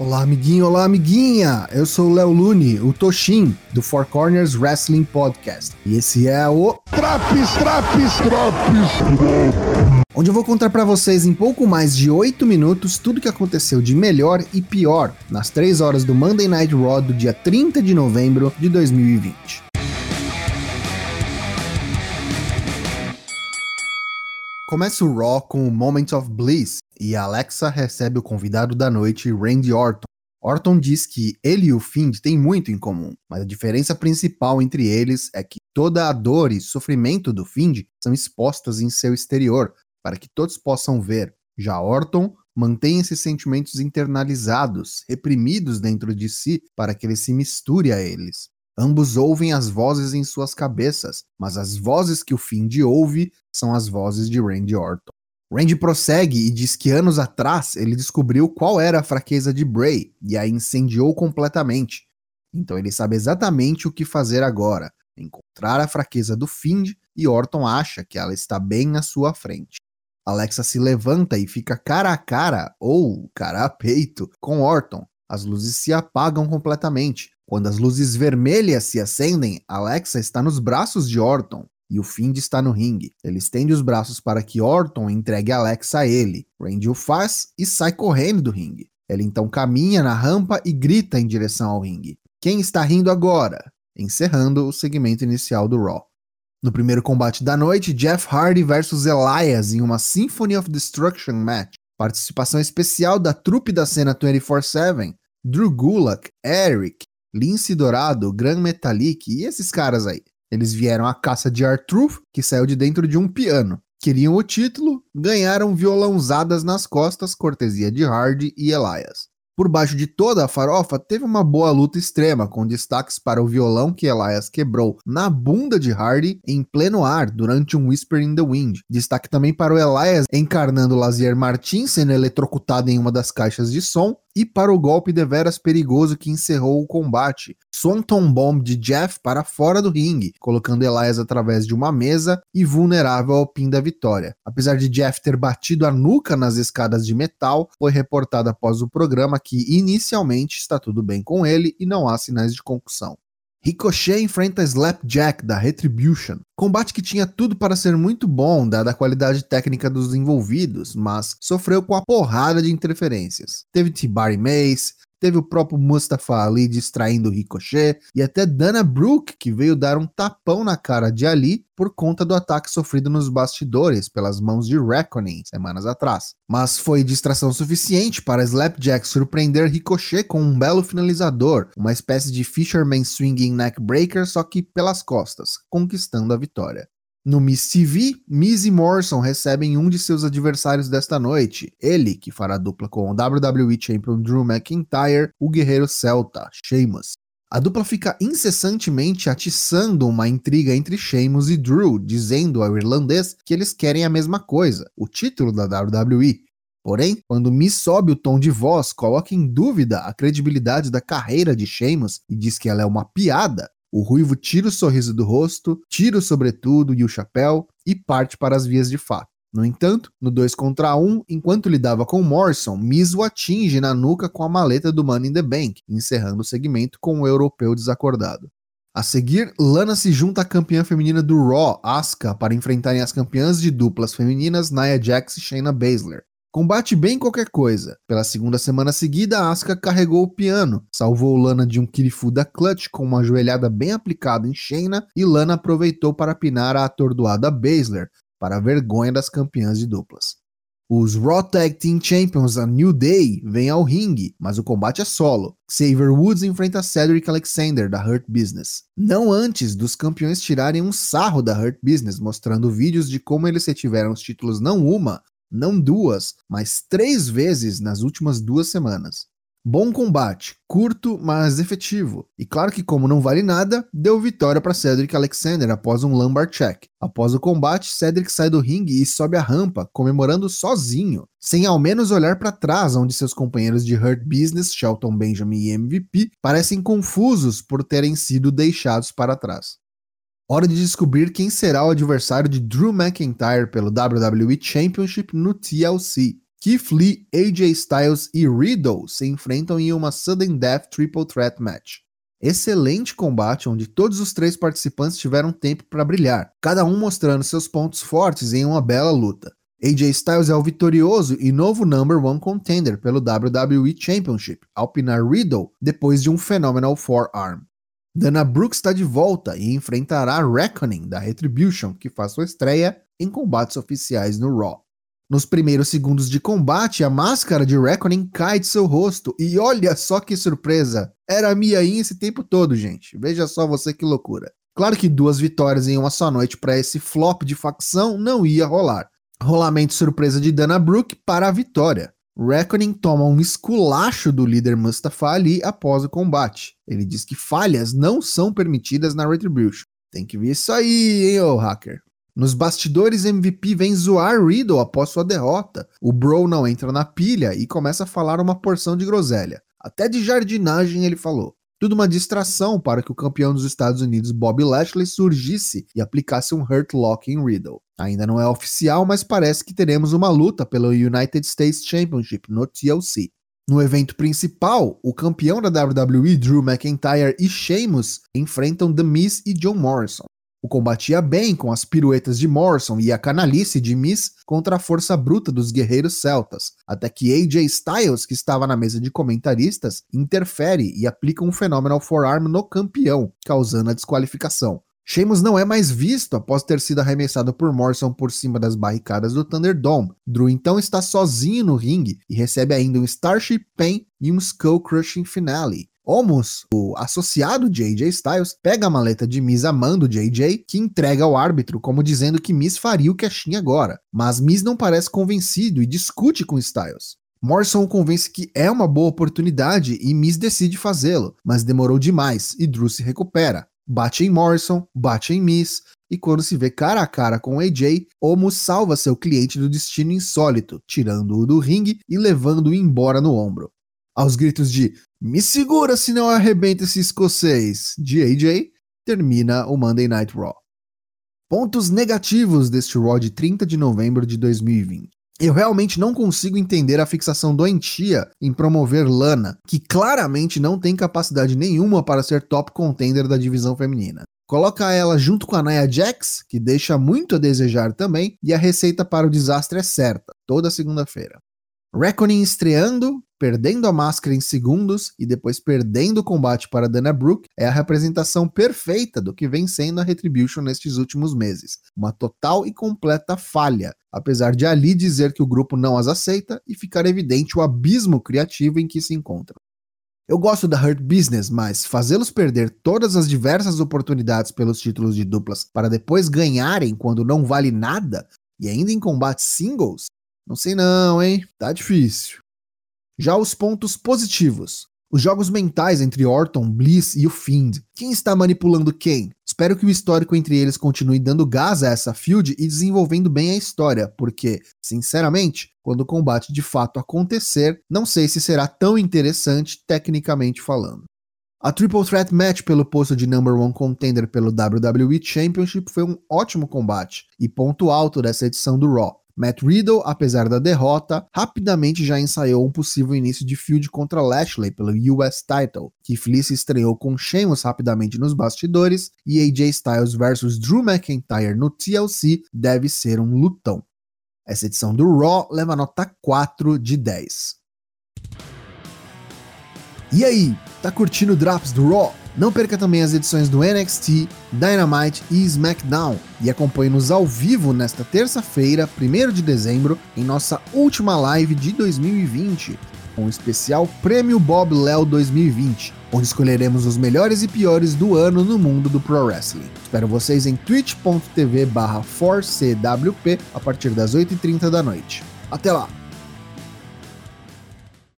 Olá, amiguinho, olá, amiguinha! Eu sou o Léo Lune, o Toshin, do Four Corners Wrestling Podcast. E esse é o Traps, Traps, Traps! Onde eu vou contar para vocês em pouco mais de 8 minutos tudo o que aconteceu de melhor e pior nas 3 horas do Monday Night Raw do dia 30 de novembro de 2020. Começa o Raw com o Moment of Bliss e Alexa recebe o convidado da noite, Randy Orton. Orton diz que ele e o Find têm muito em comum, mas a diferença principal entre eles é que toda a dor e sofrimento do Find são expostas em seu exterior, para que todos possam ver. Já Orton mantém esses sentimentos internalizados, reprimidos dentro de si, para que ele se misture a eles. Ambos ouvem as vozes em suas cabeças, mas as vozes que o Find ouve são as vozes de Randy Orton. Randy prossegue e diz que anos atrás ele descobriu qual era a fraqueza de Bray e a incendiou completamente. Então ele sabe exatamente o que fazer agora: encontrar a fraqueza do Find e Orton acha que ela está bem à sua frente. Alexa se levanta e fica cara a cara, ou cara a peito, com Orton. As luzes se apagam completamente. Quando as luzes vermelhas se acendem, Alexa está nos braços de Orton e o Find está no ringue. Ele estende os braços para que Orton entregue Alexa a ele. Randy o faz e sai correndo do ringue. Ele então caminha na rampa e grita em direção ao ringue. Quem está rindo agora? Encerrando o segmento inicial do Raw. No primeiro combate da noite, Jeff Hardy versus Elias em uma Symphony of Destruction match. Participação especial da trupe da cena 24-7, Drew Gulak, Eric, Lince Dourado, Gran Metalik e esses caras aí. Eles vieram à caça de Artruth, que saiu de dentro de um piano. Queriam o título, ganharam violãozadas nas costas, cortesia de Hardy e Elias. Por baixo de toda a farofa, teve uma boa luta extrema, com destaques para o violão que Elias quebrou na bunda de Hardy em pleno ar durante um Whisper in the Wind. Destaque também para o Elias encarnando Lazier Martins sendo eletrocutado em uma das caixas de som e para o golpe deveras perigoso que encerrou o combate. Swanton Bomb de Jeff para fora do ringue, colocando Elias através de uma mesa e vulnerável ao pin da vitória. Apesar de Jeff ter batido a nuca nas escadas de metal, foi reportado após o programa que inicialmente está tudo bem com ele e não há sinais de concussão. Ricochet enfrenta Slapjack da Retribution. Combate que tinha tudo para ser muito bom, dada a qualidade técnica dos envolvidos, mas sofreu com a porrada de interferências. Teve T-Barry Mace, teve o próprio Mustafa Ali distraindo o Ricochet e até Dana Brooke, que veio dar um tapão na cara de Ali por conta do ataque sofrido nos bastidores pelas mãos de Reckoning semanas atrás. Mas foi distração suficiente para Slapjack surpreender Ricochet com um belo finalizador, uma espécie de Fisherman Swinging Neckbreaker, só que pelas costas, conquistando a vitória. No Miss TV, Miz e Morrison recebem um de seus adversários desta noite, ele que fará dupla com o WWE Champion Drew McIntyre, o guerreiro celta, Sheamus. A dupla fica incessantemente atiçando uma intriga entre Sheamus e Drew, dizendo ao irlandês que eles querem a mesma coisa, o título da WWE. Porém, quando Miz sobe o tom de voz, coloca em dúvida a credibilidade da carreira de Sheamus e diz que ela é uma piada, o ruivo tira o sorriso do rosto, tira o sobretudo e o chapéu e parte para as vias de fato. No entanto, no 2 contra 1, um, enquanto lidava com Morrison, Miz o atinge na nuca com a maleta do Money in the Bank, encerrando o segmento com o europeu desacordado. A seguir, Lana se junta à campeã feminina do Raw, Asuka, para enfrentarem as campeãs de duplas femininas Nia Jax e Shayna Baszler. Combate bem qualquer coisa. Pela segunda semana seguida, Asuka carregou o piano, salvou Lana de um Kirifuda Clutch com uma joelhada bem aplicada em Shayna e Lana aproveitou para pinar a atordoada Baszler, para a vergonha das campeãs de duplas. Os Raw Tag Team Champions, a New Day, vêm ao ringue, mas o combate é solo. Xavier Woods enfrenta Cedric Alexander, da Hurt Business. Não antes dos campeões tirarem um sarro da Hurt Business, mostrando vídeos de como eles retiveram os títulos não uma, não duas, mas três vezes nas últimas duas semanas. Bom combate, curto, mas efetivo. E claro que, como não vale nada, deu vitória para Cedric Alexander após um lumbar check. Após o combate, Cedric sai do ringue e sobe a rampa, comemorando sozinho, sem ao menos olhar para trás, onde seus companheiros de Hurt Business, Shelton Benjamin e MVP, parecem confusos por terem sido deixados para trás. Hora de descobrir quem será o adversário de Drew McIntyre pelo WWE Championship no TLC. Keith Lee, AJ Styles e Riddle se enfrentam em uma Sudden Death Triple Threat Match. Excelente combate onde todos os três participantes tiveram tempo para brilhar, cada um mostrando seus pontos fortes em uma bela luta. AJ Styles é o vitorioso e novo number one contender pelo WWE Championship, ao pinar Riddle depois de um Phenomenal Forearm. Dana Brooks está de volta e enfrentará Reckoning da Retribution, que faz sua estreia em combates oficiais no Raw. Nos primeiros segundos de combate, a máscara de Reckoning cai de seu rosto e olha só que surpresa! Era a Mia Yim esse tempo todo, gente. Veja só você que loucura. Claro que duas vitórias em uma só noite para esse flop de facção não ia rolar. Rolamento surpresa de Dana Brooke para a vitória. Reckoning toma um esculacho do líder Mustafa Ali após o combate. Ele diz que falhas não são permitidas na Retribution. Tem que ver isso aí, hein, ô hacker. Nos bastidores, MVP vem zoar Riddle após sua derrota. O Bro não entra na pilha e começa a falar uma porção de groselha. Até de jardinagem ele falou. Tudo uma distração para que o campeão dos Estados Unidos, Bob Lashley, surgisse e aplicasse um Hurt Lock em Riddle. Ainda não é oficial, mas parece que teremos uma luta pelo United States Championship no TLC. No evento principal, o campeão da WWE, Drew McIntyre e Sheamus enfrentam The Miz e John Morrison. O combate ia bem com as piruetas de Morrison e a canalice de Miz contra a força bruta dos guerreiros celtas, até que AJ Styles, que estava na mesa de comentaristas, interfere e aplica um Phenomenal Forearm no campeão, causando a desqualificação. Sheamus não é mais visto após ter sido arremessado por Morrison por cima das barricadas do Thunderdome. Drew então está sozinho no ringue e recebe ainda um Starship Pain e um Skull Crushing Finale. Omos, o associado de AJ Styles, pega a maleta de Miz amando de AJ, que entrega ao árbitro como dizendo que Miz faria o que a agora. Mas Miz não parece convencido e discute com Styles. Morrison convence que é uma boa oportunidade e Miz decide fazê-lo, mas demorou demais e Drew se recupera. Bate em Morrison, bate em Miz, e quando se vê cara a cara com AJ, Omos salva seu cliente do destino insólito, tirando-o do ringue e levando-o embora no ombro. Aos gritos de me segura se não arrebenta esse escocês AJ, termina o Monday Night Raw. Pontos negativos deste Raw de 30 de novembro de 2020. Eu realmente não consigo entender a fixação doentia em promover Lana, que claramente não tem capacidade nenhuma para ser top contender da divisão feminina. Coloca ela junto com a Nia Jax, que deixa muito a desejar também, e a receita para o desastre é certa, toda segunda-feira. Reckoning estreando, perdendo a máscara em segundos e depois perdendo o combate para Dana Brooke é a representação perfeita do que vem sendo a Retribution nestes últimos meses. Uma total e completa falha, apesar de Ali dizer que o grupo não as aceita e ficar evidente o abismo criativo em que se encontram. Eu gosto da Hurt Business, mas fazê-los perder todas as diversas oportunidades pelos títulos de duplas para depois ganharem quando não vale nada e ainda em combates singles não sei não, hein? Tá difícil. Já os pontos positivos. Os jogos mentais entre Orton, Bliss e o Fiend. Quem está manipulando quem? Espero que o histórico entre eles continue dando gás a essa field e desenvolvendo bem a história, porque, sinceramente, quando o combate de fato acontecer, não sei se será tão interessante tecnicamente falando. A Triple Threat Match pelo posto de Number One Contender pelo WWE Championship foi um ótimo combate e ponto alto dessa edição do Raw. Matt Riddle, apesar da derrota, rapidamente já ensaiou um possível início de feud contra Lashley pelo US Title, que Felice estreou com Sheamus rapidamente nos bastidores, e AJ Styles versus Drew McIntyre no TLC deve ser um lutão. Essa edição do Raw leva nota 4 de 10. E aí, tá curtindo o Drops do Raw? Não perca também as edições do NXT, Dynamite e SmackDown e acompanhe-nos ao vivo nesta terça-feira, 1 de dezembro, em nossa última live de 2020, com o especial Prêmio Bob Léo 2020, onde escolheremos os melhores e piores do ano no mundo do Pro Wrestling. Espero vocês em twitch.tv/4cwp a partir das 8h30 da noite. Até lá!